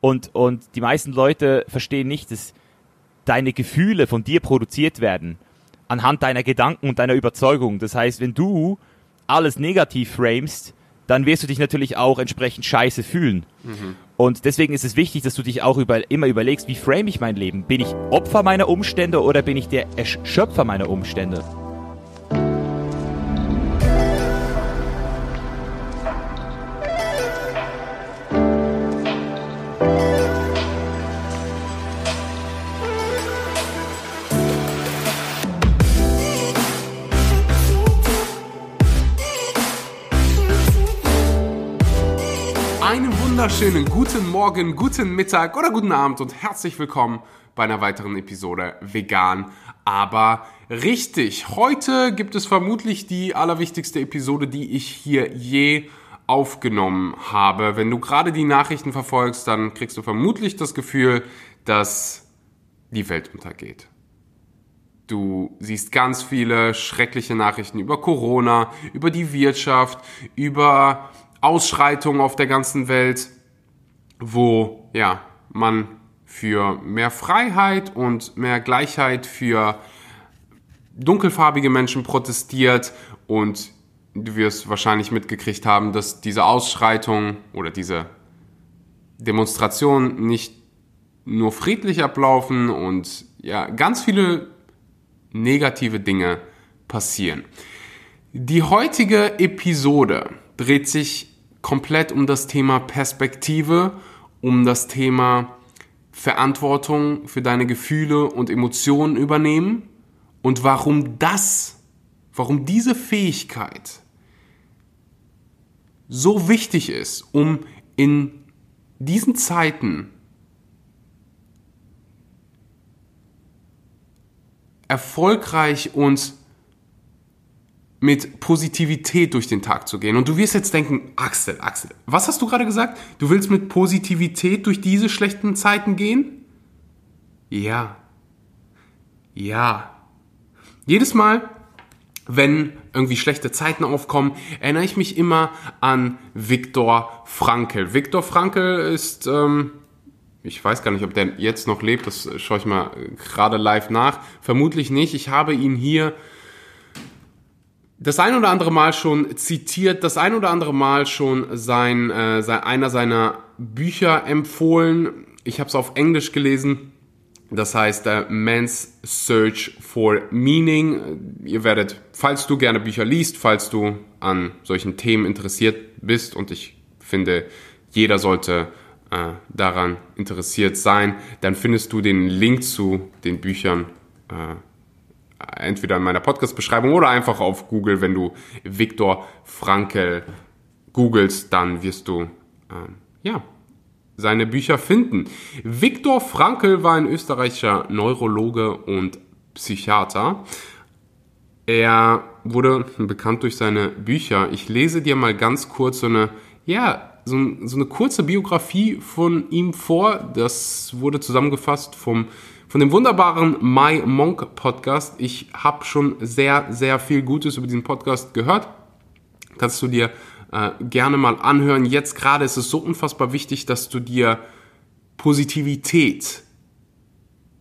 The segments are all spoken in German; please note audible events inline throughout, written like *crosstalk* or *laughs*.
Und, und die meisten Leute verstehen nicht, dass deine Gefühle von dir produziert werden anhand deiner Gedanken und deiner Überzeugung. Das heißt, wenn du alles negativ framest, dann wirst du dich natürlich auch entsprechend scheiße fühlen. Mhm. Und deswegen ist es wichtig, dass du dich auch über, immer überlegst, wie frame ich mein Leben? Bin ich Opfer meiner Umstände oder bin ich der Schöpfer meiner Umstände? Wunderschönen guten Morgen, guten Mittag oder guten Abend und herzlich willkommen bei einer weiteren Episode Vegan. Aber richtig, heute gibt es vermutlich die allerwichtigste Episode, die ich hier je aufgenommen habe. Wenn du gerade die Nachrichten verfolgst, dann kriegst du vermutlich das Gefühl, dass die Welt untergeht. Du siehst ganz viele schreckliche Nachrichten über Corona, über die Wirtschaft, über Ausschreitungen auf der ganzen Welt, wo ja, man für mehr Freiheit und mehr Gleichheit für dunkelfarbige Menschen protestiert und du wirst wahrscheinlich mitgekriegt haben, dass diese Ausschreitung oder diese Demonstration nicht nur friedlich ablaufen und ja, ganz viele negative Dinge passieren. Die heutige Episode dreht sich komplett um das Thema Perspektive, um das Thema Verantwortung für deine Gefühle und Emotionen übernehmen. Und warum das, warum diese Fähigkeit so wichtig ist, um in diesen Zeiten erfolgreich und mit Positivität durch den Tag zu gehen. Und du wirst jetzt denken, Axel, Axel, was hast du gerade gesagt? Du willst mit Positivität durch diese schlechten Zeiten gehen? Ja. Ja. Jedes Mal, wenn irgendwie schlechte Zeiten aufkommen, erinnere ich mich immer an Viktor Frankl. Viktor Frankl ist, ähm, ich weiß gar nicht, ob der jetzt noch lebt, das schaue ich mal gerade live nach. Vermutlich nicht. Ich habe ihn hier das ein oder andere Mal schon zitiert, das ein oder andere Mal schon sein, äh, sein einer seiner Bücher empfohlen. Ich habe es auf Englisch gelesen. Das heißt äh, Man's Search for Meaning. Ihr werdet, falls du gerne Bücher liest, falls du an solchen Themen interessiert bist und ich finde, jeder sollte äh, daran interessiert sein, dann findest du den Link zu den Büchern äh, entweder in meiner Podcast-Beschreibung oder einfach auf Google, wenn du Viktor Frankl googelst, dann wirst du, äh, ja, seine Bücher finden. Viktor Frankl war ein österreichischer Neurologe und Psychiater. Er wurde bekannt durch seine Bücher. Ich lese dir mal ganz kurz so eine, ja, so, so eine kurze Biografie von ihm vor. Das wurde zusammengefasst vom von dem wunderbaren My Monk Podcast. Ich habe schon sehr, sehr viel Gutes über diesen Podcast gehört. Kannst du dir äh, gerne mal anhören. Jetzt gerade ist es so unfassbar wichtig, dass du dir Positivität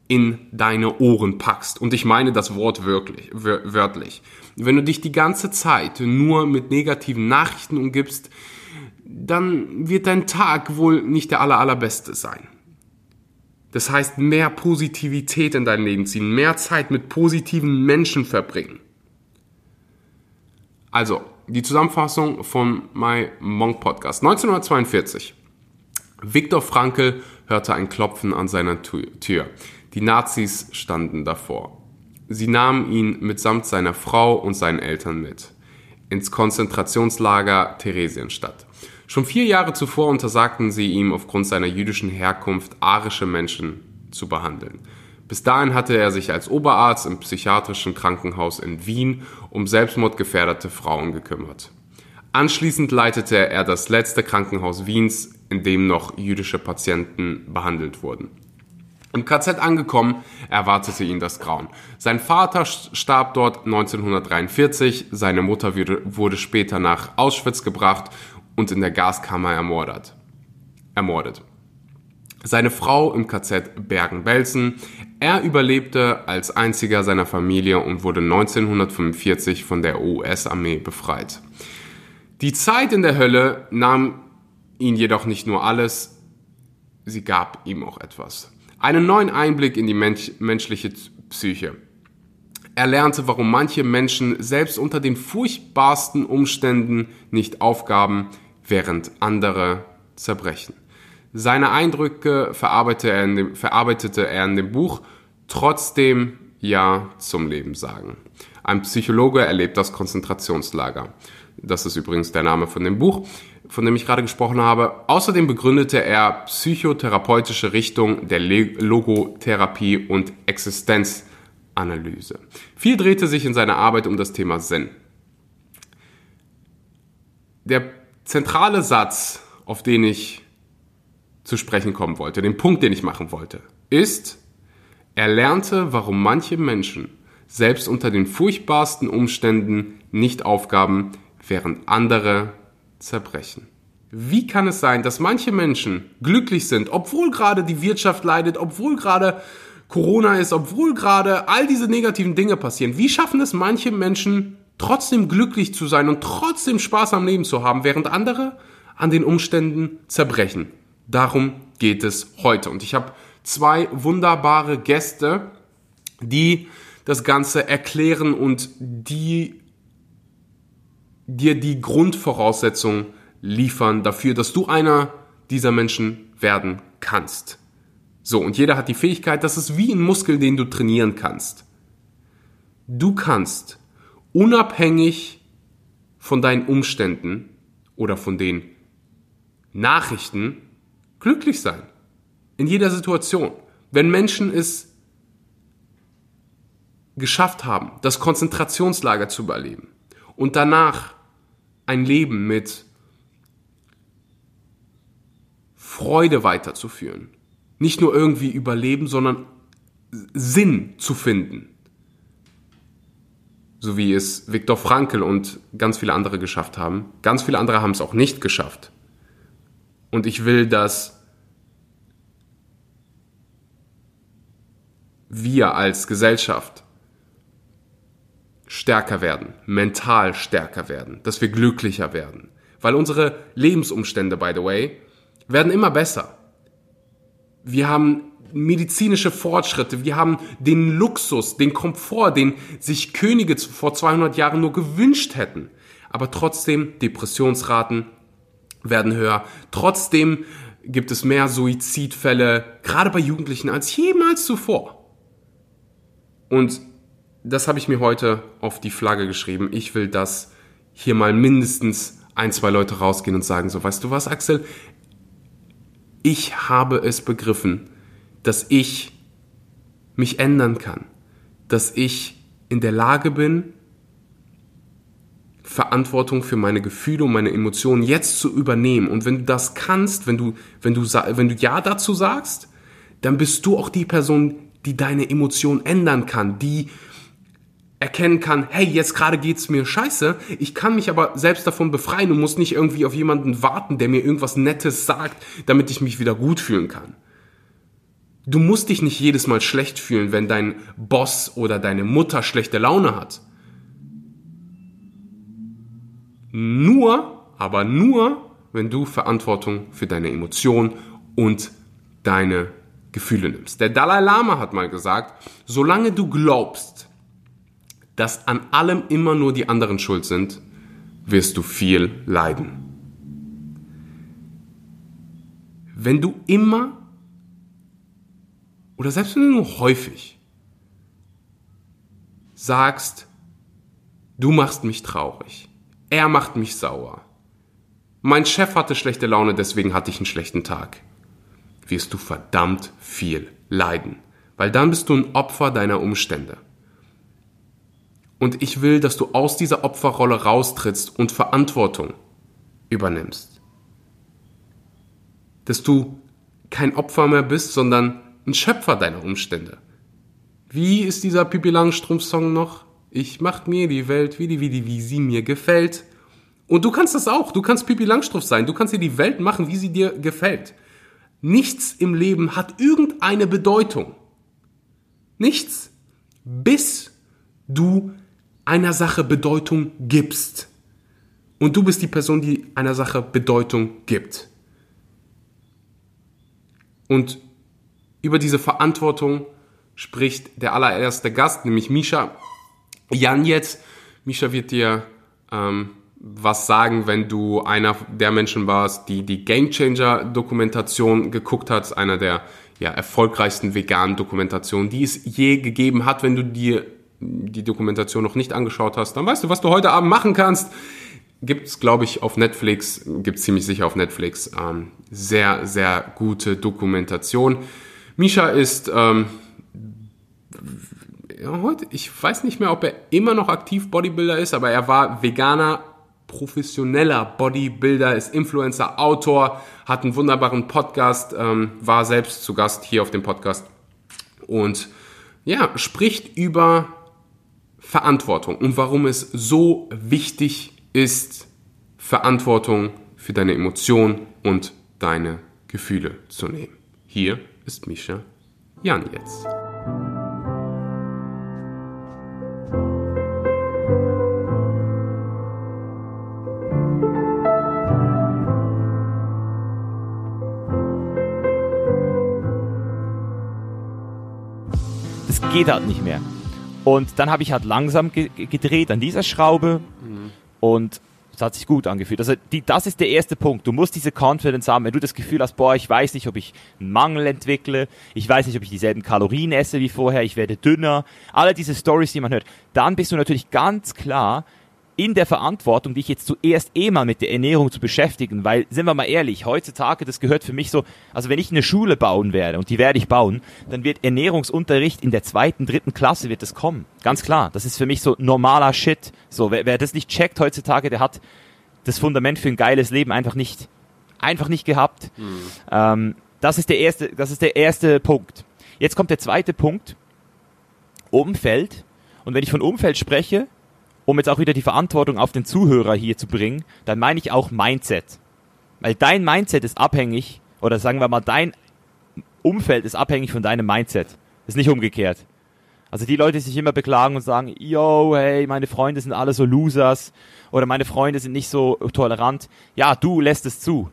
in deine Ohren packst. Und ich meine das Wort wirklich, wörtlich. Wenn du dich die ganze Zeit nur mit negativen Nachrichten umgibst, dann wird dein Tag wohl nicht der aller, allerbeste sein. Das heißt, mehr Positivität in dein Leben ziehen, mehr Zeit mit positiven Menschen verbringen. Also, die Zusammenfassung von My Monk Podcast. 1942. Viktor Frankl hörte ein Klopfen an seiner Tür. Die Nazis standen davor. Sie nahmen ihn mitsamt seiner Frau und seinen Eltern mit ins Konzentrationslager Theresienstadt. Schon vier Jahre zuvor untersagten sie ihm aufgrund seiner jüdischen Herkunft arische Menschen zu behandeln. Bis dahin hatte er sich als Oberarzt im psychiatrischen Krankenhaus in Wien um selbstmordgefährdete Frauen gekümmert. Anschließend leitete er das letzte Krankenhaus Wiens, in dem noch jüdische Patienten behandelt wurden. Im KZ angekommen, erwartete ihn das Grauen. Sein Vater starb dort 1943, seine Mutter wurde später nach Auschwitz gebracht und in der Gaskammer ermordet. ermordet. seine Frau im KZ Bergen-Belsen. Er überlebte als einziger seiner Familie und wurde 1945 von der US-Armee befreit. Die Zeit in der Hölle nahm ihn jedoch nicht nur alles, sie gab ihm auch etwas. Einen neuen Einblick in die Mensch menschliche Psyche. Er lernte, warum manche Menschen selbst unter den furchtbarsten Umständen nicht aufgaben, während andere zerbrechen. Seine Eindrücke verarbeitete er in dem, verarbeitete er in dem Buch Trotzdem Ja zum Leben sagen. Ein Psychologe erlebt das Konzentrationslager. Das ist übrigens der Name von dem Buch, von dem ich gerade gesprochen habe. Außerdem begründete er psychotherapeutische Richtung der Logotherapie und Existenzanalyse. Viel drehte sich in seiner Arbeit um das Thema Sinn. Der zentrale Satz, auf den ich zu sprechen kommen wollte, den Punkt, den ich machen wollte, ist, er lernte, warum manche Menschen selbst unter den furchtbarsten Umständen nicht aufgaben, während andere zerbrechen. Wie kann es sein, dass manche Menschen glücklich sind, obwohl gerade die Wirtschaft leidet, obwohl gerade Corona ist, obwohl gerade all diese negativen Dinge passieren? Wie schaffen es manche Menschen trotzdem glücklich zu sein und trotzdem Spaß am Leben zu haben, während andere an den Umständen zerbrechen? Darum geht es heute. Und ich habe zwei wunderbare Gäste, die das Ganze erklären und die dir die Grundvoraussetzung liefern dafür, dass du einer dieser Menschen werden kannst. So, und jeder hat die Fähigkeit, das ist wie ein Muskel, den du trainieren kannst. Du kannst unabhängig von deinen Umständen oder von den Nachrichten glücklich sein. In jeder Situation. Wenn Menschen es geschafft haben, das Konzentrationslager zu überleben und danach ein Leben mit Freude weiterzuführen. Nicht nur irgendwie überleben, sondern Sinn zu finden. So wie es Viktor Frankl und ganz viele andere geschafft haben. Ganz viele andere haben es auch nicht geschafft. Und ich will, dass wir als Gesellschaft stärker werden, mental stärker werden, dass wir glücklicher werden. Weil unsere Lebensumstände, by the way, werden immer besser. Wir haben medizinische Fortschritte, wir haben den Luxus, den Komfort, den sich Könige vor 200 Jahren nur gewünscht hätten. Aber trotzdem, Depressionsraten werden höher. Trotzdem gibt es mehr Suizidfälle, gerade bei Jugendlichen, als jemals zuvor. Und das habe ich mir heute auf die Flagge geschrieben. Ich will, dass hier mal mindestens ein, zwei Leute rausgehen und sagen, so, weißt du was, Axel? Ich habe es begriffen, dass ich mich ändern kann, dass ich in der Lage bin, Verantwortung für meine Gefühle und meine Emotionen jetzt zu übernehmen. Und wenn du das kannst, wenn du, wenn du, wenn du Ja dazu sagst, dann bist du auch die Person, die deine Emotionen ändern kann, die erkennen kann, hey, jetzt gerade geht's mir scheiße, ich kann mich aber selbst davon befreien und muss nicht irgendwie auf jemanden warten, der mir irgendwas Nettes sagt, damit ich mich wieder gut fühlen kann. Du musst dich nicht jedes Mal schlecht fühlen, wenn dein Boss oder deine Mutter schlechte Laune hat. Nur, aber nur, wenn du Verantwortung für deine Emotionen und deine Gefühle nimmst. Der Dalai Lama hat mal gesagt, solange du glaubst, dass an allem immer nur die anderen schuld sind, wirst du viel leiden. Wenn du immer oder selbst wenn du nur häufig sagst, du machst mich traurig, er macht mich sauer, mein Chef hatte schlechte Laune, deswegen hatte ich einen schlechten Tag, wirst du verdammt viel leiden, weil dann bist du ein Opfer deiner Umstände. Und ich will, dass du aus dieser Opferrolle raustrittst und Verantwortung übernimmst. Dass du kein Opfer mehr bist, sondern ein Schöpfer deiner Umstände. Wie ist dieser Pipi Langstrumpf-Song noch? Ich mach mir die Welt, wie die, wie die, wie sie mir gefällt. Und du kannst das auch. Du kannst Pipi Langstrumpf sein. Du kannst dir die Welt machen, wie sie dir gefällt. Nichts im Leben hat irgendeine Bedeutung. Nichts. Bis du einer Sache Bedeutung gibst. Und du bist die Person, die einer Sache Bedeutung gibt. Und über diese Verantwortung spricht der allererste Gast, nämlich Misha. Jan jetzt. Misha wird dir ähm, was sagen, wenn du einer der Menschen warst, die die Game Changer Dokumentation geguckt hat, einer der ja, erfolgreichsten veganen Dokumentationen, die es je gegeben hat. Wenn du dir die Dokumentation noch nicht angeschaut hast, dann weißt du, was du heute Abend machen kannst. Gibt's, glaube ich, auf Netflix, gibt's ziemlich sicher auf Netflix. Ähm, sehr, sehr gute Dokumentation. Misha ist ähm, heute, ich weiß nicht mehr, ob er immer noch aktiv Bodybuilder ist, aber er war Veganer, professioneller Bodybuilder, ist Influencer, Autor, hat einen wunderbaren Podcast, ähm, war selbst zu Gast hier auf dem Podcast und ja, spricht über Verantwortung und warum es so wichtig ist, Verantwortung für deine Emotionen und deine Gefühle zu nehmen. Hier ist Misha Jan jetzt. geht halt nicht mehr. Und dann habe ich halt langsam ge gedreht an dieser Schraube mhm. und es hat sich gut angefühlt. Also die, das ist der erste Punkt. Du musst diese Confidence haben, wenn du das Gefühl hast, boah, ich weiß nicht, ob ich einen Mangel entwickle, ich weiß nicht, ob ich dieselben Kalorien esse wie vorher, ich werde dünner, alle diese Stories, die man hört, dann bist du natürlich ganz klar in der Verantwortung, dich jetzt zuerst eh mal mit der Ernährung zu beschäftigen, weil, sind wir mal ehrlich, heutzutage, das gehört für mich so, also wenn ich eine Schule bauen werde, und die werde ich bauen, dann wird Ernährungsunterricht in der zweiten, dritten Klasse wird das kommen. Ganz klar. Das ist für mich so normaler Shit. So, wer, wer das nicht checkt heutzutage, der hat das Fundament für ein geiles Leben einfach nicht, einfach nicht gehabt. Mhm. Ähm, das ist der erste, das ist der erste Punkt. Jetzt kommt der zweite Punkt. Umfeld. Und wenn ich von Umfeld spreche, um jetzt auch wieder die Verantwortung auf den Zuhörer hier zu bringen, dann meine ich auch Mindset. Weil dein Mindset ist abhängig, oder sagen wir mal, dein Umfeld ist abhängig von deinem Mindset. Ist nicht umgekehrt. Also die Leute, die sich immer beklagen und sagen, yo, hey, meine Freunde sind alle so Losers oder meine Freunde sind nicht so tolerant. Ja, du lässt es zu.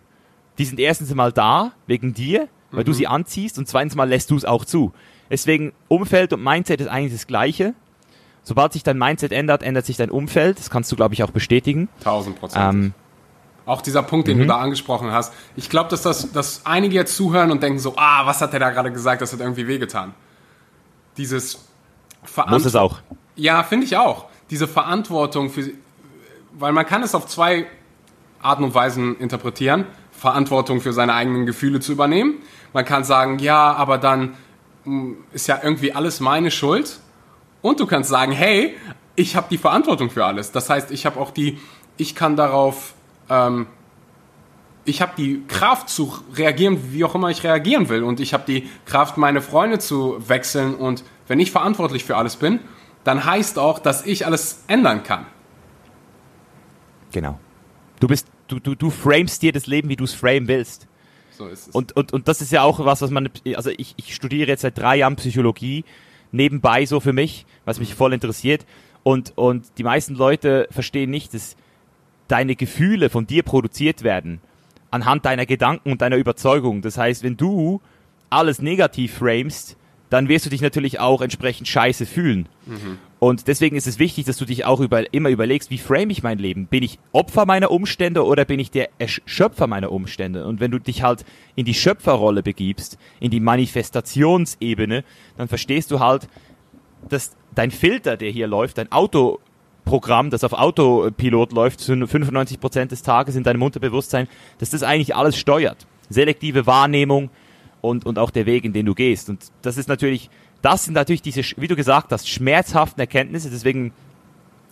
Die sind erstens mal da, wegen dir, weil mhm. du sie anziehst und zweitens mal lässt du es auch zu. Deswegen Umfeld und Mindset ist eigentlich das Gleiche sobald sich dein Mindset ändert, ändert sich dein Umfeld. Das kannst du, glaube ich, auch bestätigen. 1000 Prozent. Ähm, auch dieser Punkt, den mhm. du da angesprochen hast. Ich glaube, dass das, dass einige jetzt zuhören und denken so, ah, was hat der da gerade gesagt? Das hat irgendwie wehgetan. Dieses Verantwortung. Muss es auch. Ja, finde ich auch. Diese Verantwortung für, weil man kann es auf zwei Arten und Weisen interpretieren. Verantwortung für seine eigenen Gefühle zu übernehmen. Man kann sagen, ja, aber dann hm, ist ja irgendwie alles meine Schuld. Und du kannst sagen, hey, ich habe die Verantwortung für alles. Das heißt, ich habe auch die, ich kann darauf, ähm, ich habe die Kraft zu reagieren, wie auch immer ich reagieren will. Und ich habe die Kraft, meine Freunde zu wechseln. Und wenn ich verantwortlich für alles bin, dann heißt auch, dass ich alles ändern kann. Genau. Du bist, du, du, du framest dir das Leben, wie du es framen willst. So ist es. Und, und, und das ist ja auch was, was man, also ich, ich studiere jetzt seit drei Jahren Psychologie nebenbei so für mich, was mich voll interessiert. Und, und die meisten Leute verstehen nicht, dass deine Gefühle von dir produziert werden anhand deiner Gedanken und deiner Überzeugung. Das heißt, wenn du alles negativ framest, dann wirst du dich natürlich auch entsprechend scheiße fühlen. Mhm. Und deswegen ist es wichtig, dass du dich auch über, immer überlegst, wie frame ich mein Leben? Bin ich Opfer meiner Umstände oder bin ich der Schöpfer meiner Umstände? Und wenn du dich halt in die Schöpferrolle begibst, in die Manifestationsebene, dann verstehst du halt, dass dein Filter, der hier läuft, dein Autoprogramm, das auf Autopilot läuft, zu 95 Prozent des Tages in deinem Unterbewusstsein, dass das eigentlich alles steuert. Selektive Wahrnehmung, und, und auch der Weg, in den du gehst. Und das ist natürlich, das sind natürlich diese, wie du gesagt hast, schmerzhaften Erkenntnisse. Deswegen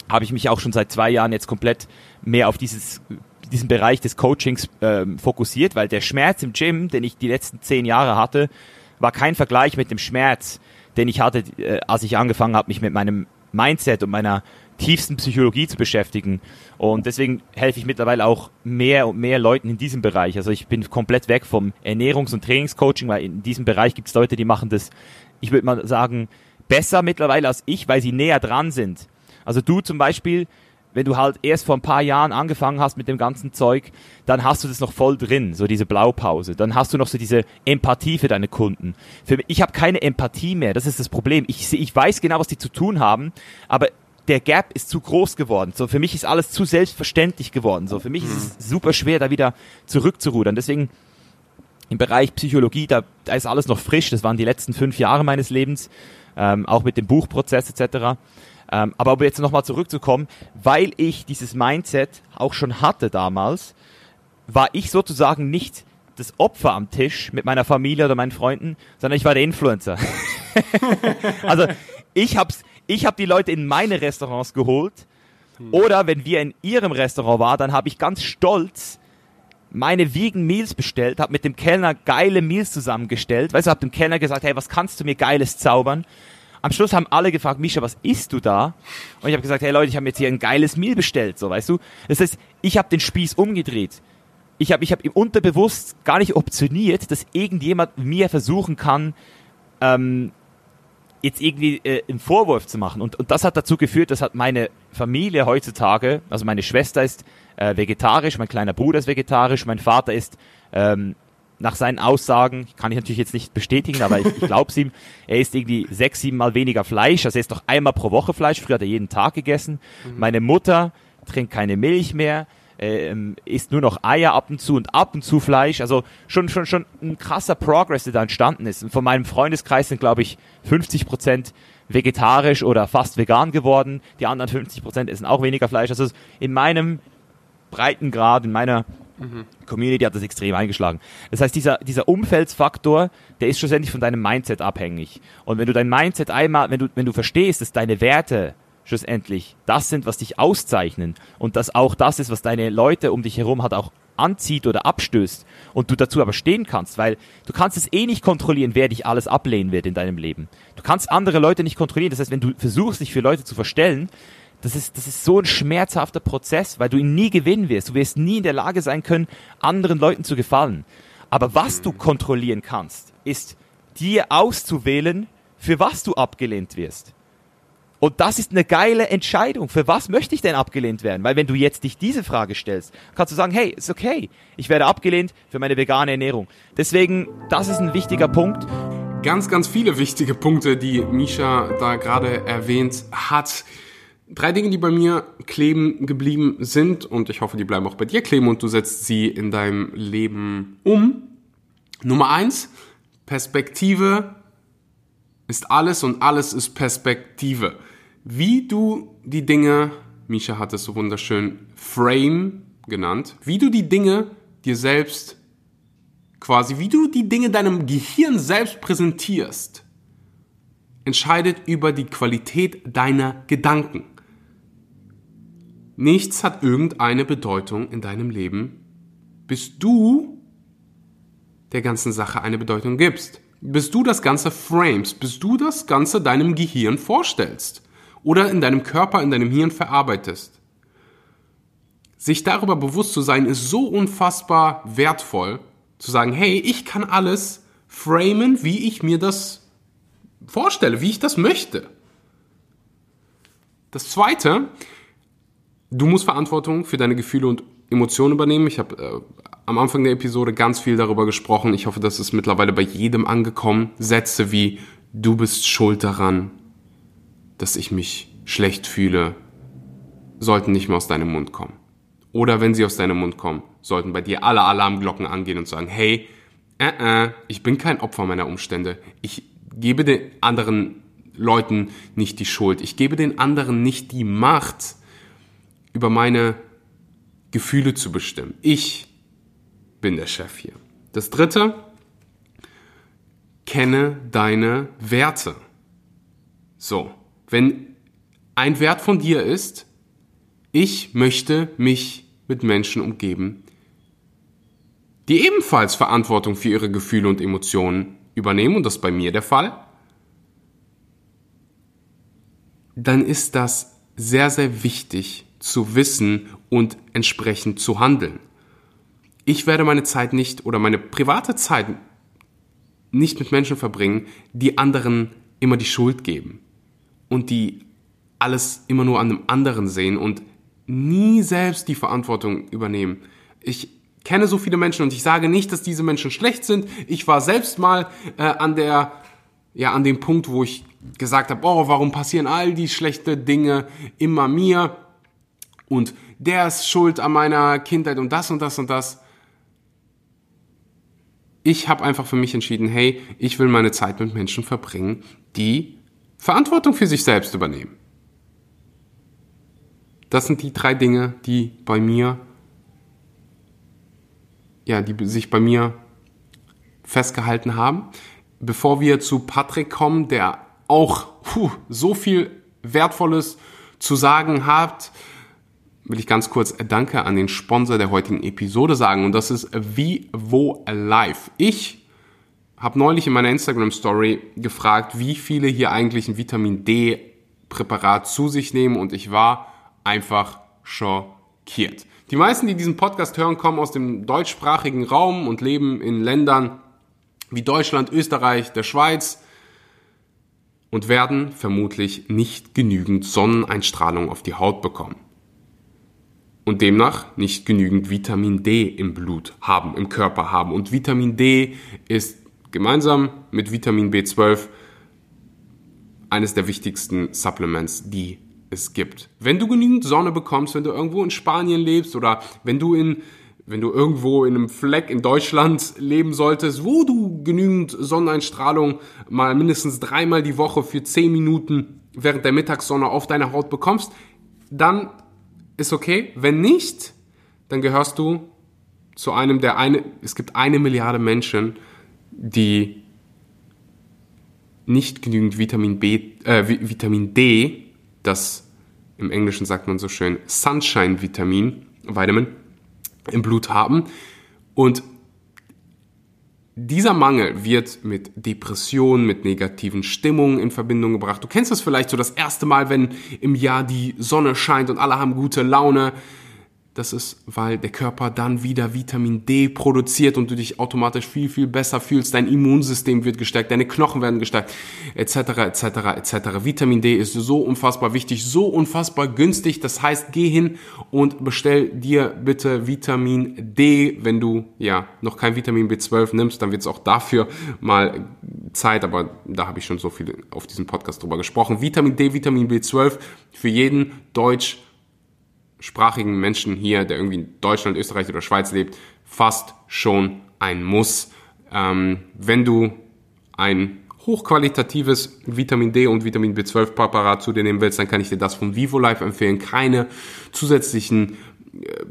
habe ich mich auch schon seit zwei Jahren jetzt komplett mehr auf dieses, diesen Bereich des Coachings ähm, fokussiert, weil der Schmerz im Gym, den ich die letzten zehn Jahre hatte, war kein Vergleich mit dem Schmerz, den ich hatte, äh, als ich angefangen habe, mich mit meinem Mindset und meiner tiefsten Psychologie zu beschäftigen. Und deswegen helfe ich mittlerweile auch mehr und mehr Leuten in diesem Bereich. Also ich bin komplett weg vom Ernährungs- und Trainingscoaching, weil in diesem Bereich gibt es Leute, die machen das, ich würde mal sagen, besser mittlerweile als ich, weil sie näher dran sind. Also du zum Beispiel, wenn du halt erst vor ein paar Jahren angefangen hast mit dem ganzen Zeug, dann hast du das noch voll drin, so diese Blaupause. Dann hast du noch so diese Empathie für deine Kunden. Für mich, ich habe keine Empathie mehr, das ist das Problem. Ich, ich weiß genau, was die zu tun haben, aber der Gap ist zu groß geworden. So für mich ist alles zu selbstverständlich geworden. So für mich mhm. ist es super schwer, da wieder zurückzurudern. Deswegen im Bereich Psychologie, da, da ist alles noch frisch. Das waren die letzten fünf Jahre meines Lebens, ähm, auch mit dem Buchprozess etc. Ähm, aber um jetzt nochmal zurückzukommen, weil ich dieses Mindset auch schon hatte damals, war ich sozusagen nicht das Opfer am Tisch mit meiner Familie oder meinen Freunden, sondern ich war der Influencer. *laughs* also ich hab's, ich habe die Leute in meine Restaurants geholt. Hm. Oder wenn wir in ihrem Restaurant waren, dann habe ich ganz stolz meine Vegan Meals bestellt, habe mit dem Kellner geile Meals zusammengestellt. Weißt du, habe dem Kellner gesagt, hey, was kannst du mir geiles zaubern? Am Schluss haben alle gefragt, Misha, was isst du da? Und ich habe gesagt, hey Leute, ich habe jetzt hier ein geiles Meal bestellt, so weißt du. Das heißt, ich habe den Spieß umgedreht. Ich habe ich hab im Unterbewusst gar nicht optioniert, dass irgendjemand mir versuchen kann, ähm, jetzt irgendwie äh, einen Vorwurf zu machen. Und, und das hat dazu geführt, dass hat meine Familie heutzutage, also meine Schwester ist äh, vegetarisch, mein kleiner Bruder ist vegetarisch, mein Vater ist ähm, nach seinen Aussagen, kann ich natürlich jetzt nicht bestätigen, aber ich, ich glaube es ihm, *laughs* er isst irgendwie sechs, sieben Mal weniger Fleisch, also er isst doch einmal pro Woche Fleisch, früher hat er jeden Tag gegessen. Mhm. Meine Mutter trinkt keine Milch mehr, ähm, isst nur noch Eier ab und zu und ab und zu Fleisch. Also schon, schon, schon ein krasser Progress, der da entstanden ist. Und von meinem Freundeskreis sind, glaube ich, 50 Prozent vegetarisch oder fast vegan geworden. Die anderen 50 Prozent essen auch weniger Fleisch. Also in meinem Breitengrad, in meiner Mhm. Community hat das extrem eingeschlagen. Das heißt, dieser, dieser Umfeldsfaktor, der ist schlussendlich von deinem Mindset abhängig. Und wenn du dein Mindset einmal, wenn du, wenn du verstehst, dass deine Werte schlussendlich das sind, was dich auszeichnen und dass auch das ist, was deine Leute um dich herum hat auch anzieht oder abstößt und du dazu aber stehen kannst, weil du kannst es eh nicht kontrollieren, wer dich alles ablehnen wird in deinem Leben. Du kannst andere Leute nicht kontrollieren. Das heißt, wenn du versuchst, dich für Leute zu verstellen, das ist, das ist so ein schmerzhafter Prozess, weil du ihn nie gewinnen wirst. Du wirst nie in der Lage sein können, anderen Leuten zu gefallen. Aber was du kontrollieren kannst, ist dir auszuwählen, für was du abgelehnt wirst. Und das ist eine geile Entscheidung. Für was möchte ich denn abgelehnt werden? Weil wenn du jetzt dich diese Frage stellst, kannst du sagen, hey, ist okay. Ich werde abgelehnt für meine vegane Ernährung. Deswegen, das ist ein wichtiger Punkt. Ganz, ganz viele wichtige Punkte, die Misha da gerade erwähnt hat. Drei Dinge, die bei mir kleben geblieben sind und ich hoffe, die bleiben auch bei dir kleben und du setzt sie in deinem Leben um. Nummer eins, Perspektive ist alles und alles ist Perspektive. Wie du die Dinge, Misha hat es so wunderschön Frame genannt, wie du die Dinge dir selbst quasi, wie du die Dinge deinem Gehirn selbst präsentierst, entscheidet über die Qualität deiner Gedanken. Nichts hat irgendeine Bedeutung in deinem Leben, bis du der ganzen Sache eine Bedeutung gibst. Bis du das Ganze frames, bis du das Ganze deinem Gehirn vorstellst oder in deinem Körper, in deinem Hirn verarbeitest. Sich darüber bewusst zu sein, ist so unfassbar wertvoll, zu sagen, hey, ich kann alles framen, wie ich mir das vorstelle, wie ich das möchte. Das Zweite, Du musst Verantwortung für deine Gefühle und Emotionen übernehmen. Ich habe äh, am Anfang der Episode ganz viel darüber gesprochen. Ich hoffe, das ist mittlerweile bei jedem angekommen. Sätze wie du bist schuld daran, dass ich mich schlecht fühle, sollten nicht mehr aus deinem Mund kommen. Oder wenn sie aus deinem Mund kommen, sollten bei dir alle Alarmglocken angehen und sagen, hey, äh, äh, ich bin kein Opfer meiner Umstände. Ich gebe den anderen Leuten nicht die Schuld. Ich gebe den anderen nicht die Macht, über meine Gefühle zu bestimmen. Ich bin der Chef hier. Das dritte, kenne deine Werte. So, wenn ein Wert von dir ist, ich möchte mich mit Menschen umgeben, die ebenfalls Verantwortung für ihre Gefühle und Emotionen übernehmen, und das ist bei mir der Fall, dann ist das sehr, sehr wichtig zu wissen und entsprechend zu handeln. Ich werde meine Zeit nicht oder meine private Zeit nicht mit Menschen verbringen, die anderen immer die Schuld geben und die alles immer nur an einem anderen sehen und nie selbst die Verantwortung übernehmen. Ich kenne so viele Menschen und ich sage nicht, dass diese Menschen schlecht sind. Ich war selbst mal äh, an der ja an dem Punkt, wo ich gesagt habe, oh, warum passieren all die schlechte Dinge immer mir und der ist schuld an meiner Kindheit und das und das und das. Ich habe einfach für mich entschieden, hey, ich will meine Zeit mit Menschen verbringen, die Verantwortung für sich selbst übernehmen. Das sind die drei Dinge, die bei mir, ja, die sich bei mir festgehalten haben. Bevor wir zu Patrick kommen, der auch puh, so viel Wertvolles zu sagen hat, will ich ganz kurz Danke an den Sponsor der heutigen Episode sagen und das ist Vivo Life. Ich habe neulich in meiner Instagram Story gefragt, wie viele hier eigentlich ein Vitamin D Präparat zu sich nehmen und ich war einfach schockiert. Die meisten, die diesen Podcast hören, kommen aus dem deutschsprachigen Raum und leben in Ländern wie Deutschland, Österreich, der Schweiz und werden vermutlich nicht genügend Sonneneinstrahlung auf die Haut bekommen. Und demnach nicht genügend Vitamin D im Blut haben, im Körper haben. Und Vitamin D ist gemeinsam mit Vitamin B12 eines der wichtigsten Supplements, die es gibt. Wenn du genügend Sonne bekommst, wenn du irgendwo in Spanien lebst oder wenn du in wenn du irgendwo in einem Fleck in Deutschland leben solltest, wo du genügend Sonneneinstrahlung mal mindestens dreimal die Woche für zehn Minuten während der Mittagssonne auf deine Haut bekommst, dann ist okay. Wenn nicht, dann gehörst du zu einem der eine, es gibt eine Milliarde Menschen, die nicht genügend Vitamin B, äh, Vitamin D das im Englischen sagt man so schön Sunshine-Vitamin, Vitamin, im Blut haben. Und dieser Mangel wird mit Depressionen, mit negativen Stimmungen in Verbindung gebracht. Du kennst das vielleicht so das erste Mal, wenn im Jahr die Sonne scheint und alle haben gute Laune das ist, weil der Körper dann wieder Vitamin D produziert und du dich automatisch viel, viel besser fühlst. Dein Immunsystem wird gestärkt, deine Knochen werden gestärkt, etc., etc., etc. Vitamin D ist so unfassbar wichtig, so unfassbar günstig. Das heißt, geh hin und bestell dir bitte Vitamin D. Wenn du ja noch kein Vitamin B12 nimmst, dann wird es auch dafür mal Zeit, aber da habe ich schon so viel auf diesem Podcast drüber gesprochen. Vitamin D, Vitamin B12 für jeden Deutsch sprachigen Menschen hier, der irgendwie in Deutschland, Österreich oder Schweiz lebt, fast schon ein Muss. Ähm, wenn du ein hochqualitatives Vitamin D und Vitamin B12 Präparat zu dir nehmen willst, dann kann ich dir das von VivoLife empfehlen. Keine zusätzlichen äh,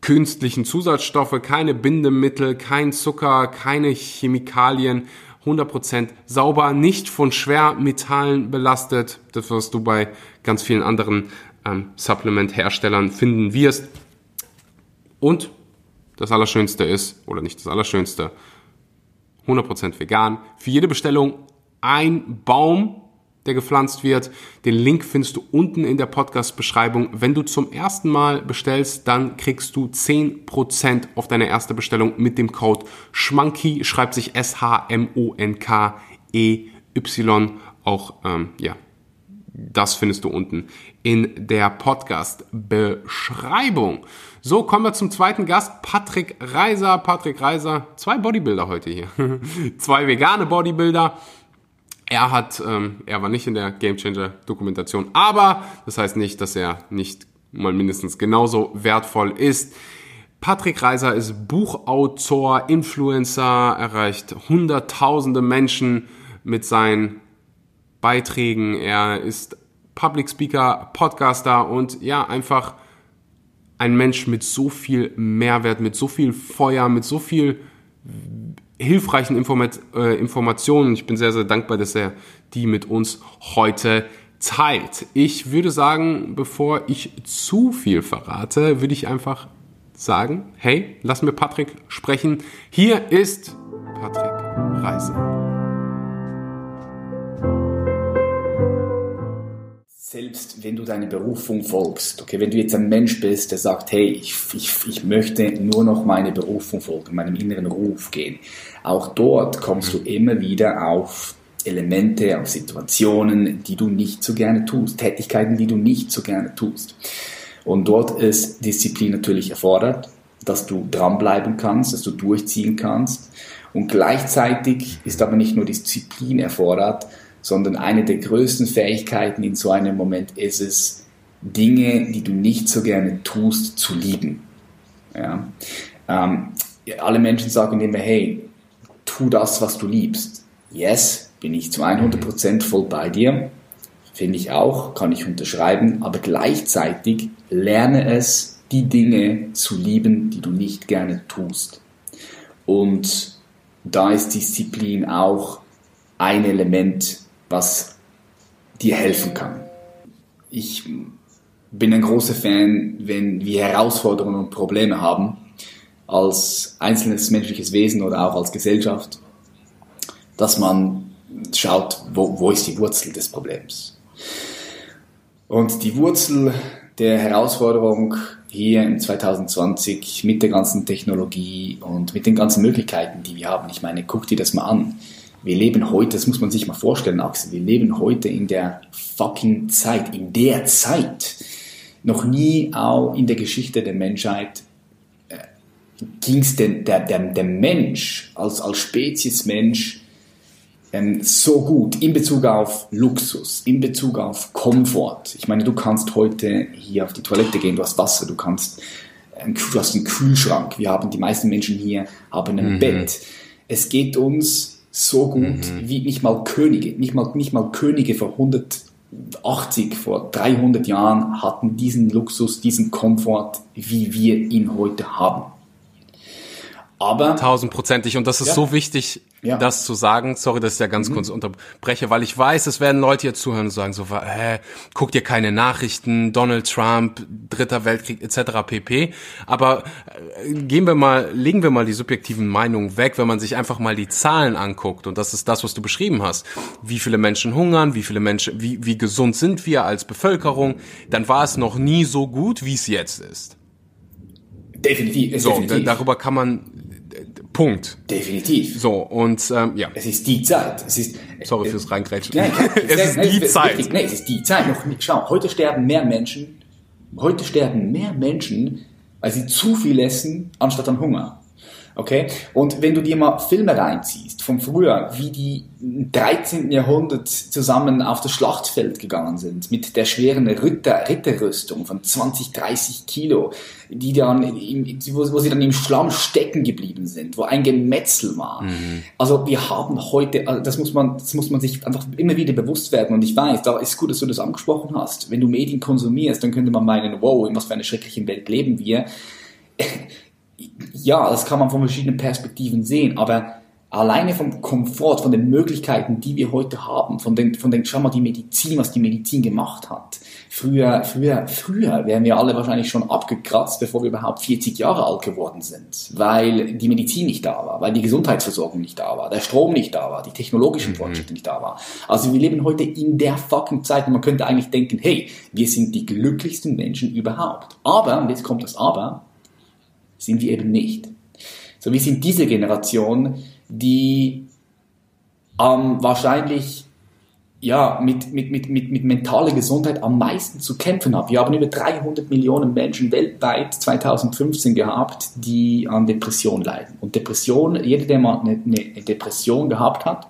künstlichen Zusatzstoffe, keine Bindemittel, kein Zucker, keine Chemikalien, 100% sauber, nicht von Schwermetallen belastet, das was du bei ganz vielen anderen ähm, Supplement-Herstellern finden wirst. Und das Allerschönste ist, oder nicht das Allerschönste, 100% vegan. Für jede Bestellung ein Baum, der gepflanzt wird. Den Link findest du unten in der Podcast-Beschreibung. Wenn du zum ersten Mal bestellst, dann kriegst du 10% auf deine erste Bestellung mit dem Code SCHMANKY, schreibt sich S-H-M-O-N-K-E-Y. Auch, ähm, ja, das findest du unten in der Podcast-Beschreibung. So, kommen wir zum zweiten Gast, Patrick Reiser. Patrick Reiser, zwei Bodybuilder heute hier. *laughs* zwei vegane Bodybuilder. Er hat, ähm, er war nicht in der Game Changer Dokumentation, aber das heißt nicht, dass er nicht mal mindestens genauso wertvoll ist. Patrick Reiser ist Buchautor, Influencer, erreicht hunderttausende Menschen mit seinen Beiträgen. Er ist Public Speaker, Podcaster und ja, einfach ein Mensch mit so viel Mehrwert, mit so viel Feuer, mit so viel hilfreichen Informat äh, Informationen. Ich bin sehr, sehr dankbar, dass er die mit uns heute teilt. Ich würde sagen, bevor ich zu viel verrate, würde ich einfach sagen, hey, lass mir Patrick sprechen. Hier ist Patrick Reiser. Lebst, wenn du deine Berufung folgst. Okay, wenn du jetzt ein Mensch bist, der sagt, hey, ich, ich, ich möchte nur noch meine Berufung folgen, meinem inneren Ruf gehen. Auch dort kommst du immer wieder auf Elemente, auf Situationen, die du nicht so gerne tust, Tätigkeiten, die du nicht so gerne tust. Und dort ist Disziplin natürlich erfordert, dass du dranbleiben kannst, dass du durchziehen kannst. Und gleichzeitig ist aber nicht nur Disziplin erfordert, sondern eine der größten Fähigkeiten in so einem Moment ist es, Dinge, die du nicht so gerne tust, zu lieben. Ja? Ähm, alle Menschen sagen immer, hey, tu das, was du liebst. Yes, bin ich zu 100% voll bei dir. Finde ich auch, kann ich unterschreiben, aber gleichzeitig lerne es, die Dinge zu lieben, die du nicht gerne tust. Und da ist Disziplin auch ein Element, was dir helfen kann. Ich bin ein großer Fan, wenn wir Herausforderungen und Probleme haben, als einzelnes menschliches Wesen oder auch als Gesellschaft, dass man schaut, wo, wo ist die Wurzel des Problems. Und die Wurzel der Herausforderung hier in 2020 mit der ganzen Technologie und mit den ganzen Möglichkeiten, die wir haben, ich meine, guck dir das mal an wir leben heute, das muss man sich mal vorstellen, Axel, wir leben heute in der fucking Zeit, in der Zeit. Noch nie auch in der Geschichte der Menschheit äh, ging es der, der, der Mensch als, als Spezies Mensch ähm, so gut in Bezug auf Luxus, in Bezug auf Komfort. Ich meine, du kannst heute hier auf die Toilette gehen, du hast Wasser, du kannst, äh, du hast einen Kühlschrank. Wir haben, die meisten Menschen hier haben ein mhm. Bett. Es geht uns so gut mhm. wie nicht mal Könige, nicht mal, nicht mal Könige vor 180, vor 300 Jahren hatten diesen Luxus, diesen Komfort, wie wir ihn heute haben. Aber tausendprozentig und das ist ja. so wichtig, ja. das zu sagen. Sorry, dass ich ja ganz mhm. kurz unterbreche, weil ich weiß, es werden Leute hier zuhören und sagen so, hä, guck dir keine Nachrichten, Donald Trump, Dritter Weltkrieg etc. pp. Aber äh, gehen wir mal, legen wir mal die subjektiven Meinungen weg, wenn man sich einfach mal die Zahlen anguckt und das ist das, was du beschrieben hast. Wie viele Menschen hungern, wie viele Menschen, wie wie gesund sind wir als Bevölkerung? Dann war es noch nie so gut, wie es jetzt ist. Definitiv. So, definitiv. darüber kann man Punkt. Definitiv. So, und ähm, ja. Es ist die Zeit. Es ist, Sorry fürs Reingrätschen. Nein, *laughs* es ist nein, die es Zeit. Richtig, nein, es ist die Zeit. Noch nicht. Schau, heute sterben mehr Menschen, heute sterben mehr Menschen, weil sie zu viel essen, anstatt an Hunger. Okay? Und wenn du dir mal Filme reinziehst von früher, wie die im 13. Jahrhundert zusammen auf das Schlachtfeld gegangen sind, mit der schweren Ritter, Ritterrüstung von 20, 30 Kilo, die dann, im, wo, wo, sie dann im Schlamm stecken geblieben sind, wo ein Gemetzel war. Mhm. Also wir haben heute, also das muss man, das muss man sich einfach immer wieder bewusst werden. Und ich weiß, da ist gut, dass du das angesprochen hast. Wenn du Medien konsumierst, dann könnte man meinen, wow, in was für einer schrecklichen Welt leben wir ja, das kann man von verschiedenen Perspektiven sehen, aber alleine vom Komfort, von den Möglichkeiten, die wir heute haben, von den, von den, schau mal, die Medizin, was die Medizin gemacht hat. Früher, früher, früher wären wir alle wahrscheinlich schon abgekratzt, bevor wir überhaupt 40 Jahre alt geworden sind, weil die Medizin nicht da war, weil die Gesundheitsversorgung nicht da war, der Strom nicht da war, die technologischen mhm. Fortschritte nicht da war. Also wir leben heute in der fucking Zeit und man könnte eigentlich denken, hey, wir sind die glücklichsten Menschen überhaupt. Aber, und jetzt kommt das Aber, sind wir eben nicht. So, wir sind diese Generation, die ähm, wahrscheinlich ja, mit, mit, mit, mit, mit mentaler Gesundheit am meisten zu kämpfen hat. Wir haben über 300 Millionen Menschen weltweit 2015 gehabt, die an Depression leiden. Und Depression, jeder, der mal eine, eine Depression gehabt hat,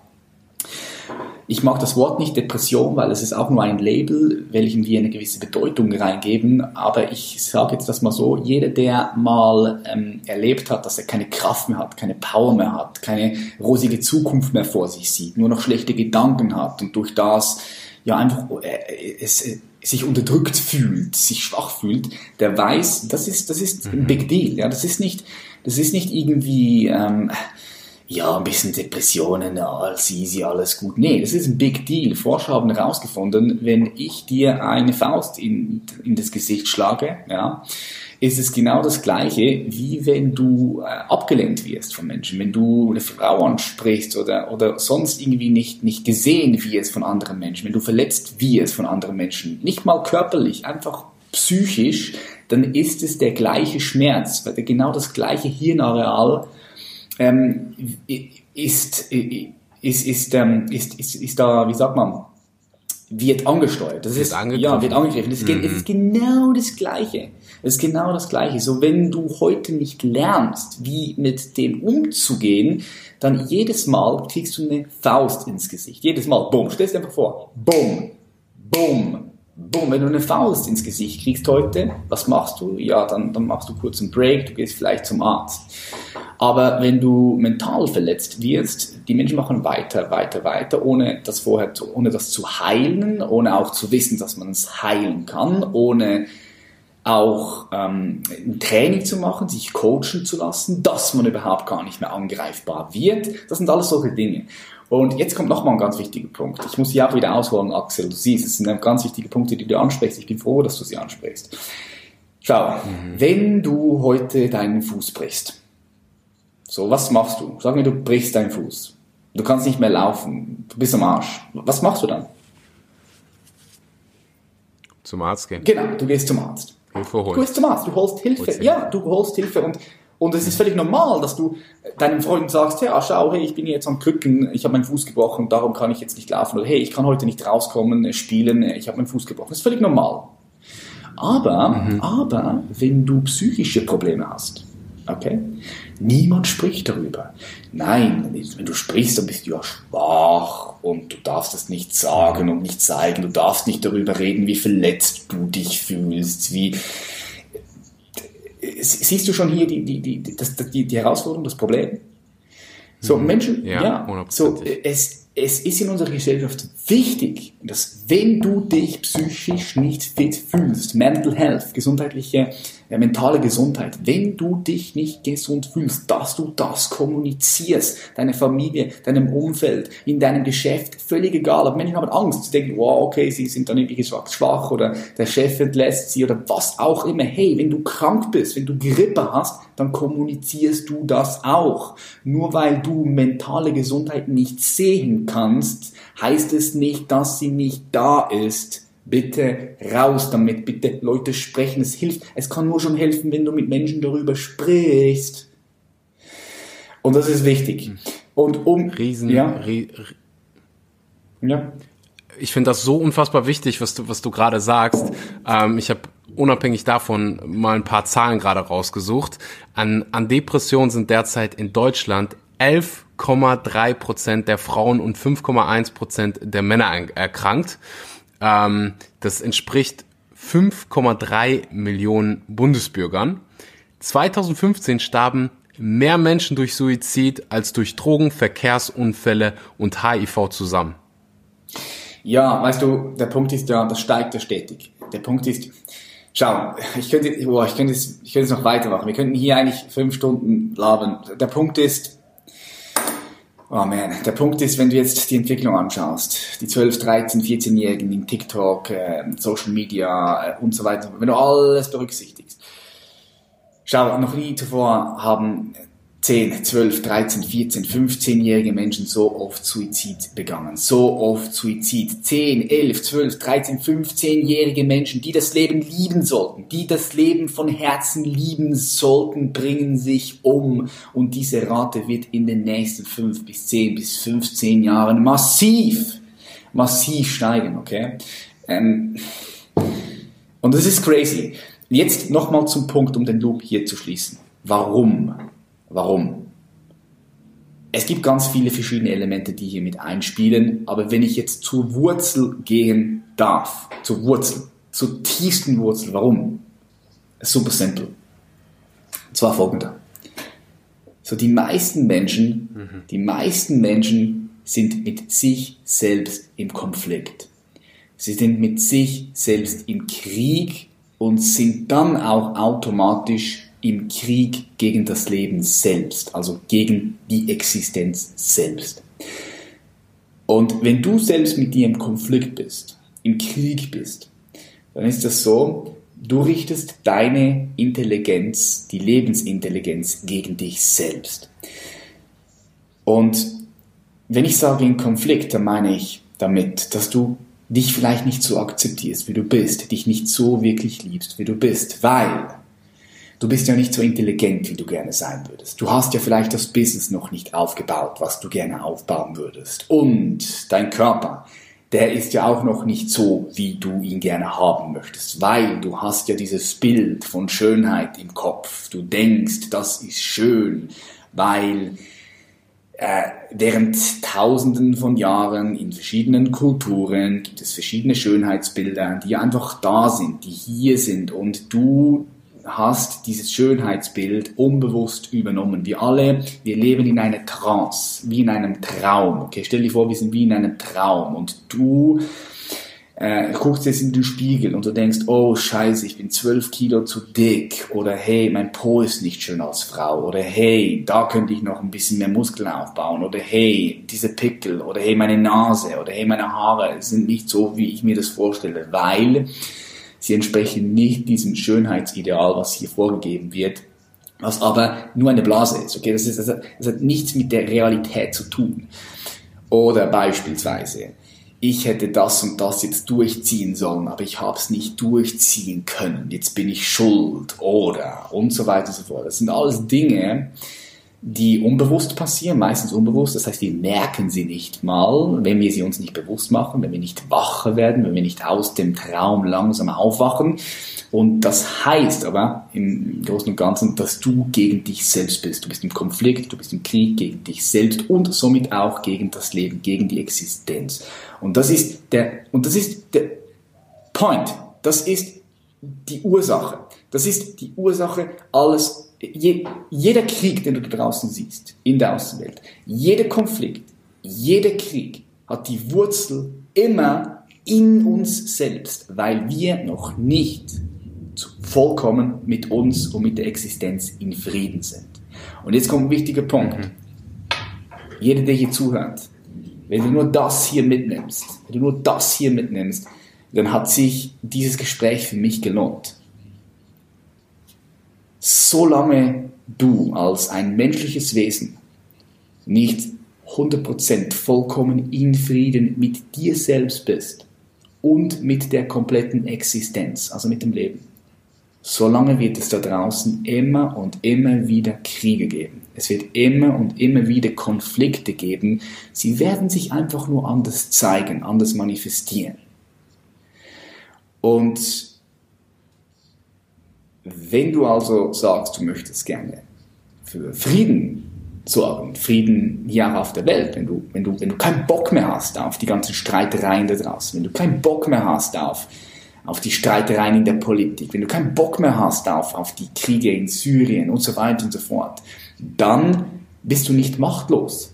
ich mag das Wort nicht Depression, weil es ist auch nur ein Label, welchem wir eine gewisse Bedeutung reingeben. Aber ich sage jetzt das mal so, jeder, der mal ähm, erlebt hat, dass er keine Kraft mehr hat, keine Power mehr hat, keine rosige Zukunft mehr vor sich sieht, nur noch schlechte Gedanken hat und durch das ja einfach äh, es, äh, sich unterdrückt fühlt, sich schwach fühlt, der weiß, das ist, das ist ein mhm. Big Deal. Ja, das ist nicht, das ist nicht irgendwie... Ähm, ja, ein bisschen Depressionen, alles easy, alles gut. Nee, das ist ein Big Deal. Forscher haben herausgefunden, wenn ich dir eine Faust in, in das Gesicht schlage, ja, ist es genau das Gleiche, wie wenn du äh, abgelehnt wirst von Menschen, wenn du eine Frau ansprichst oder, oder sonst irgendwie nicht, nicht gesehen wirst von anderen Menschen, wenn du verletzt wirst von anderen Menschen, nicht mal körperlich, einfach psychisch, dann ist es der gleiche Schmerz, weil genau das gleiche Hirnareal ähm, ist, ist, ist, ähm, ist, ist, ist da, wie sagt man, wird angesteuert. Das ist, ja, wird angegriffen. Das ist, mhm. ist genau das Gleiche. Es ist genau das Gleiche. So, wenn du heute nicht lernst, wie mit dem umzugehen, dann jedes Mal kriegst du eine Faust ins Gesicht. Jedes Mal. Bumm. Stell dir einfach vor. Bumm. Bumm. Bumm. Wenn du eine Faust ins Gesicht kriegst heute, was machst du? Ja, dann, dann machst du kurz einen Break, du gehst vielleicht zum Arzt. Aber wenn du mental verletzt wirst, die Menschen machen weiter, weiter, weiter, ohne das vorher, zu, ohne das zu heilen, ohne auch zu wissen, dass man es heilen kann, ohne auch ähm, ein Training zu machen, sich coachen zu lassen, dass man überhaupt gar nicht mehr angreifbar wird. Das sind alles solche Dinge. Und jetzt kommt nochmal ein ganz wichtiger Punkt. Ich muss sie auch wieder ausholen, Axel. Du siehst, es sind ganz wichtige Punkte, die du ansprichst. Ich bin froh, dass du sie ansprichst. Schau, mhm. wenn du heute deinen Fuß brichst, so, was machst du? Sag mir, du brichst deinen Fuß. Du kannst nicht mehr laufen. Du bist am Arsch. Was machst du dann? Zum Arzt gehen. Genau, du gehst zum Arzt. Hilfe holen. Du gehst zum Arzt, du holst Hilfe. Ja, du holst Hilfe und und es ist völlig normal, dass du deinem Freund sagst, ja, schau, hey, ich bin jetzt am Krücken, ich habe meinen Fuß gebrochen, darum kann ich jetzt nicht laufen. Oder hey, ich kann heute nicht rauskommen, spielen, ich habe meinen Fuß gebrochen. Das ist völlig normal. Aber, mhm. aber, wenn du psychische Probleme hast, okay, Niemand spricht darüber. Nein, wenn du sprichst, dann bist du ja schwach und du darfst es nicht sagen und nicht zeigen. Du darfst nicht darüber reden, wie verletzt du dich fühlst, wie, siehst du schon hier die, die, die, das, die, die Herausforderung, das Problem? So, mhm. Menschen, ja, ja so, es, es ist in unserer Gesellschaft wichtig, dass wenn du dich psychisch nicht fit fühlst, Mental Health, gesundheitliche ja, mentale Gesundheit, wenn du dich nicht gesund fühlst, dass du das kommunizierst, deine Familie, deinem Umfeld, in deinem Geschäft, völlig egal. Aber Menschen haben Angst, sie denken, wow, okay, sie sind dann irgendwie schwach oder der Chef entlässt sie oder was auch immer. Hey, wenn du krank bist, wenn du Grippe hast, dann kommunizierst du das auch. Nur weil du mentale Gesundheit nicht sehen kannst, heißt es nicht, dass sie nicht da ist Bitte raus damit, bitte Leute sprechen, es hilft. Es kann nur schon helfen, wenn du mit Menschen darüber sprichst. Und das ist wichtig. Und um Riesen, ja, Rie, ja. Ich finde das so unfassbar wichtig, was du was du gerade sagst. Ähm, ich habe unabhängig davon mal ein paar Zahlen gerade rausgesucht. An an Depressionen sind derzeit in Deutschland 11,3 Prozent der Frauen und 5,1 Prozent der Männer erkrankt. Ähm, das entspricht 5,3 Millionen Bundesbürgern. 2015 starben mehr Menschen durch Suizid als durch Drogen, Verkehrsunfälle und HIV zusammen. Ja, weißt du, der Punkt ist ja, das steigt ja stetig. Der Punkt ist, schau, ich könnte, boah, ich könnte es, ich könnte es noch weitermachen. Wir könnten hier eigentlich fünf Stunden labern. Der Punkt ist, Oh man, der Punkt ist, wenn du jetzt die Entwicklung anschaust, die 12, 13, 14-Jährigen in TikTok, äh, Social Media äh, und so weiter, wenn du alles berücksichtigst. Schau, noch nie zuvor haben 10, 12, 13, 14, 15-jährige Menschen so oft Suizid begangen. So oft Suizid. 10, 11, 12, 13, 15-jährige Menschen, die das Leben lieben sollten, die das Leben von Herzen lieben sollten, bringen sich um. Und diese Rate wird in den nächsten 5 bis 10 bis 15 Jahren massiv, massiv steigen, okay? Ähm, und das ist crazy. Jetzt nochmal zum Punkt, um den Loop hier zu schließen. Warum? Warum? Es gibt ganz viele verschiedene Elemente, die hier mit einspielen, aber wenn ich jetzt zur Wurzel gehen darf, zur Wurzel, zur tiefsten Wurzel, warum? Super simpel. Und zwar folgender. So die meisten Menschen, mhm. die meisten Menschen sind mit sich selbst im Konflikt. Sie sind mit sich selbst im Krieg und sind dann auch automatisch im Krieg gegen das Leben selbst, also gegen die Existenz selbst. Und wenn du selbst mit dir im Konflikt bist, im Krieg bist, dann ist das so, Du richtest deine Intelligenz, die Lebensintelligenz gegen dich selbst. Und wenn ich sage in Konflikt, dann meine ich damit, dass du dich vielleicht nicht so akzeptierst, wie du bist, dich nicht so wirklich liebst, wie du bist, weil du bist ja nicht so intelligent, wie du gerne sein würdest. Du hast ja vielleicht das Business noch nicht aufgebaut, was du gerne aufbauen würdest. Und dein Körper, der ist ja auch noch nicht so, wie du ihn gerne haben möchtest, weil du hast ja dieses Bild von Schönheit im Kopf. Du denkst, das ist schön, weil äh, während Tausenden von Jahren in verschiedenen Kulturen gibt es verschiedene Schönheitsbilder, die einfach da sind, die hier sind und du hast dieses Schönheitsbild unbewusst übernommen. Wir alle, wir leben in einer Trance, wie in einem Traum. Okay, stell dir vor, wir sind wie in einem Traum und du äh, guckst jetzt in den Spiegel und du denkst, oh scheiße, ich bin zwölf Kilo zu dick oder hey, mein Po ist nicht schön als Frau oder hey, da könnte ich noch ein bisschen mehr Muskeln aufbauen oder hey, diese Pickel oder hey, meine Nase oder hey, meine Haare sind nicht so, wie ich mir das vorstelle, weil sie entsprechen nicht diesem Schönheitsideal, was hier vorgegeben wird, was aber nur eine Blase ist. Okay, das, ist, das, hat, das hat nichts mit der Realität zu tun. Oder beispielsweise, ich hätte das und das jetzt durchziehen sollen, aber ich habe es nicht durchziehen können. Jetzt bin ich schuld oder und so weiter und so fort. Das sind alles Dinge, die unbewusst passieren, meistens unbewusst. Das heißt, wir merken sie nicht mal, wenn wir sie uns nicht bewusst machen, wenn wir nicht wacher werden, wenn wir nicht aus dem Traum langsam aufwachen. Und das heißt aber im Großen und Ganzen, dass du gegen dich selbst bist. Du bist im Konflikt, du bist im Krieg gegen dich selbst und somit auch gegen das Leben, gegen die Existenz. Und das ist der, und das ist der Point. Das ist die Ursache. Das ist die Ursache alles, je, jeder Krieg, den du da draußen siehst, in der Außenwelt, jeder Konflikt, jeder Krieg hat die Wurzel immer in uns selbst, weil wir noch nicht vollkommen mit uns und mit der Existenz in Frieden sind. Und jetzt kommt ein wichtiger Punkt. Mhm. Jeder, der hier zuhört, wenn du nur das hier mitnimmst, wenn du nur das hier mitnimmst, dann hat sich dieses Gespräch für mich gelohnt. Solange du als ein menschliches Wesen nicht 100% vollkommen in Frieden mit dir selbst bist und mit der kompletten Existenz, also mit dem Leben, solange wird es da draußen immer und immer wieder Kriege geben. Es wird immer und immer wieder Konflikte geben. Sie werden sich einfach nur anders zeigen, anders manifestieren. Und wenn du also sagst, du möchtest gerne für Frieden sorgen, Frieden hier auf der Welt, wenn du, wenn du, wenn du keinen Bock mehr hast auf die ganzen Streitereien da draußen, wenn du keinen Bock mehr hast auf auf die Streitereien in der Politik, wenn du keinen Bock mehr hast auf, auf die Kriege in Syrien und so weiter und so fort, dann bist du nicht machtlos.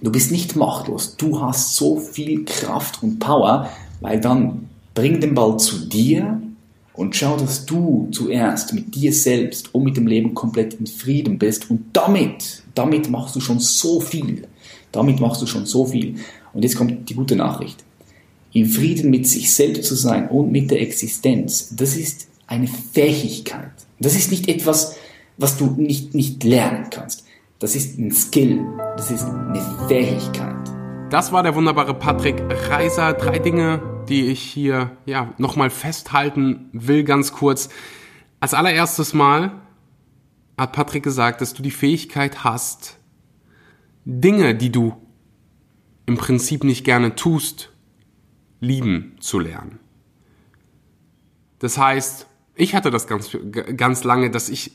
Du bist nicht machtlos. Du hast so viel Kraft und Power, weil dann bring den Ball zu dir und schau, dass du zuerst mit dir selbst und mit dem Leben komplett in Frieden bist und damit, damit machst du schon so viel. Damit machst du schon so viel. Und jetzt kommt die gute Nachricht im Frieden mit sich selbst zu sein und mit der Existenz, das ist eine Fähigkeit. Das ist nicht etwas, was du nicht, nicht lernen kannst. Das ist ein Skill. Das ist eine Fähigkeit. Das war der wunderbare Patrick Reiser. Drei Dinge, die ich hier ja, nochmal festhalten will, ganz kurz. Als allererstes Mal hat Patrick gesagt, dass du die Fähigkeit hast, Dinge, die du im Prinzip nicht gerne tust, lieben zu lernen. Das heißt, ich hatte das ganz, ganz lange, dass ich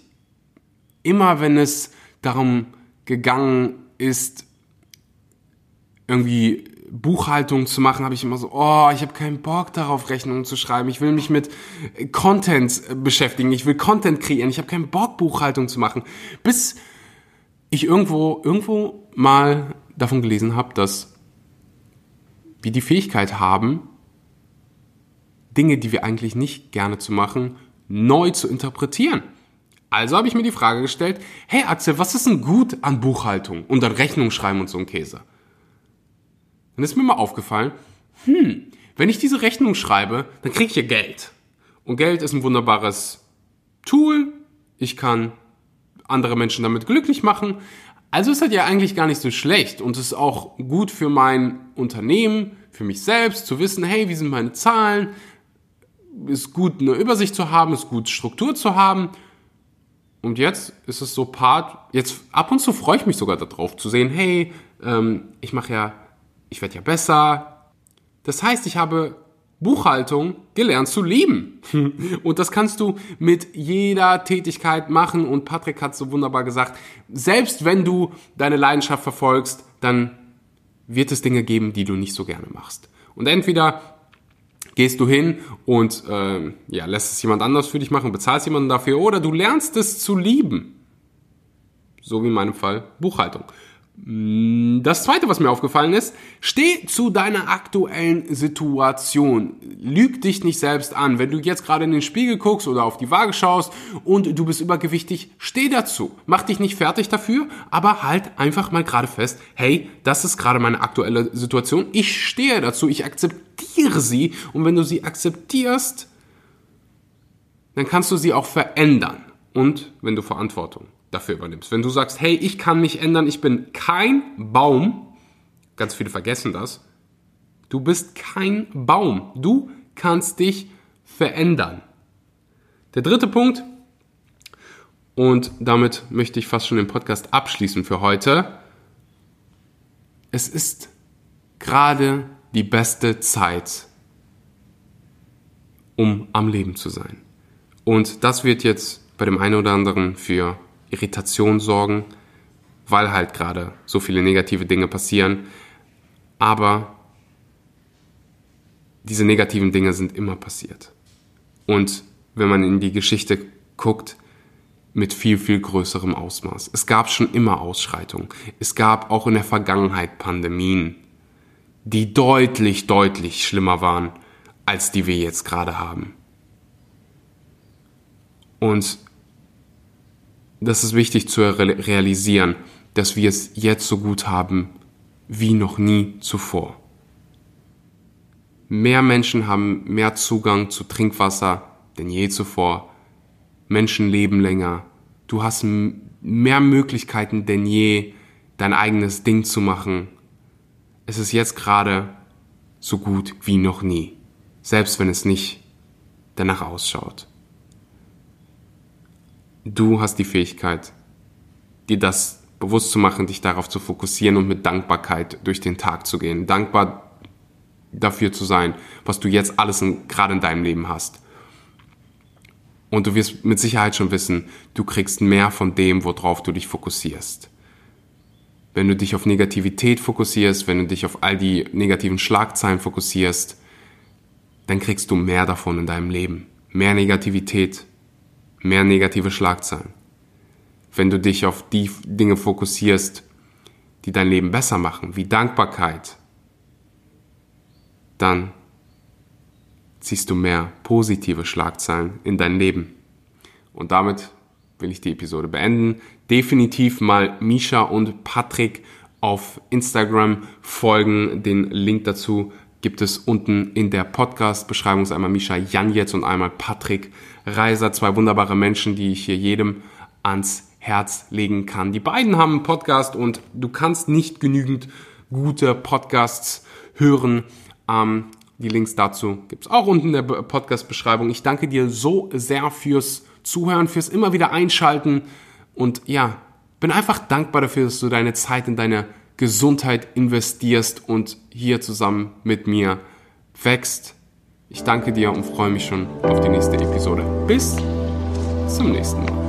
immer, wenn es darum gegangen ist, irgendwie Buchhaltung zu machen, habe ich immer so, oh, ich habe keinen Bock darauf, Rechnungen zu schreiben. Ich will mich mit Content beschäftigen. Ich will Content kreieren. Ich habe keinen Bock, Buchhaltung zu machen. Bis ich irgendwo, irgendwo mal davon gelesen habe, dass wir die Fähigkeit haben, Dinge, die wir eigentlich nicht gerne zu machen, neu zu interpretieren. Also habe ich mir die Frage gestellt, hey Axel, was ist denn gut an Buchhaltung und an Rechnung schreiben und so ein Käse? Dann ist mir mal aufgefallen, hm, wenn ich diese Rechnung schreibe, dann kriege ich ja Geld. Und Geld ist ein wunderbares Tool. Ich kann andere Menschen damit glücklich machen. Also ist das ja eigentlich gar nicht so schlecht und es ist auch gut für mein Unternehmen, für mich selbst zu wissen, hey, wie sind meine Zahlen? Ist gut, eine Übersicht zu haben, ist gut, Struktur zu haben. Und jetzt ist es so Part, jetzt ab und zu freue ich mich sogar darauf zu sehen, hey, ähm, ich mache ja, ich werde ja besser. Das heißt, ich habe Buchhaltung gelernt zu lieben. *laughs* Und das kannst du mit jeder Tätigkeit machen. Und Patrick hat so wunderbar gesagt, selbst wenn du deine Leidenschaft verfolgst, dann wird es Dinge geben, die du nicht so gerne machst. Und entweder gehst du hin und äh, ja, lässt es jemand anders für dich machen, bezahlst jemanden dafür, oder du lernst es zu lieben. So wie in meinem Fall Buchhaltung. Mm, das zweite, was mir aufgefallen ist, steh zu deiner aktuellen Situation. Lüg dich nicht selbst an. Wenn du jetzt gerade in den Spiegel guckst oder auf die Waage schaust und du bist übergewichtig, steh dazu. Mach dich nicht fertig dafür, aber halt einfach mal gerade fest, hey, das ist gerade meine aktuelle Situation. Ich stehe dazu, ich akzeptiere sie und wenn du sie akzeptierst, dann kannst du sie auch verändern. Und wenn du Verantwortung dafür übernimmst. Wenn du sagst, hey, ich kann mich ändern, ich bin kein Baum, ganz viele vergessen das, du bist kein Baum, du kannst dich verändern. Der dritte Punkt, und damit möchte ich fast schon den Podcast abschließen für heute, es ist gerade die beste Zeit, um am Leben zu sein. Und das wird jetzt bei dem einen oder anderen für Irritation sorgen, weil halt gerade so viele negative Dinge passieren. Aber diese negativen Dinge sind immer passiert. Und wenn man in die Geschichte guckt, mit viel, viel größerem Ausmaß. Es gab schon immer Ausschreitungen. Es gab auch in der Vergangenheit Pandemien, die deutlich, deutlich schlimmer waren, als die wir jetzt gerade haben. Und das ist wichtig zu realisieren, dass wir es jetzt so gut haben wie noch nie zuvor. Mehr Menschen haben mehr Zugang zu Trinkwasser denn je zuvor. Menschen leben länger. Du hast mehr Möglichkeiten denn je, dein eigenes Ding zu machen. Es ist jetzt gerade so gut wie noch nie, selbst wenn es nicht danach ausschaut du hast die Fähigkeit, dir das bewusst zu machen, dich darauf zu fokussieren und mit Dankbarkeit durch den Tag zu gehen. Dankbar dafür zu sein, was du jetzt alles in, gerade in deinem Leben hast. Und du wirst mit Sicherheit schon wissen, du kriegst mehr von dem, worauf du dich fokussierst. Wenn du dich auf Negativität fokussierst, wenn du dich auf all die negativen Schlagzeilen fokussierst, dann kriegst du mehr davon in deinem Leben. Mehr Negativität, mehr negative Schlagzeilen. Wenn du dich auf die Dinge fokussierst, die dein Leben besser machen, wie Dankbarkeit, dann ziehst du mehr positive Schlagzeilen in dein Leben. Und damit will ich die Episode beenden. Definitiv mal Misha und Patrick auf Instagram folgen. Den Link dazu gibt es unten in der Podcast-Beschreibung. Einmal Misha Jan jetzt und einmal Patrick Reiser, zwei wunderbare Menschen, die ich hier jedem ans Herz legen kann. Die beiden haben einen Podcast und du kannst nicht genügend gute Podcasts hören. Ähm, die Links dazu gibt's auch unten in der Podcast-Beschreibung. Ich danke dir so sehr fürs Zuhören, fürs immer wieder einschalten und ja, bin einfach dankbar dafür, dass du deine Zeit in deine Gesundheit investierst und hier zusammen mit mir wächst. Ich danke dir und freue mich schon auf die nächste Episode. Bis zum nächsten Mal.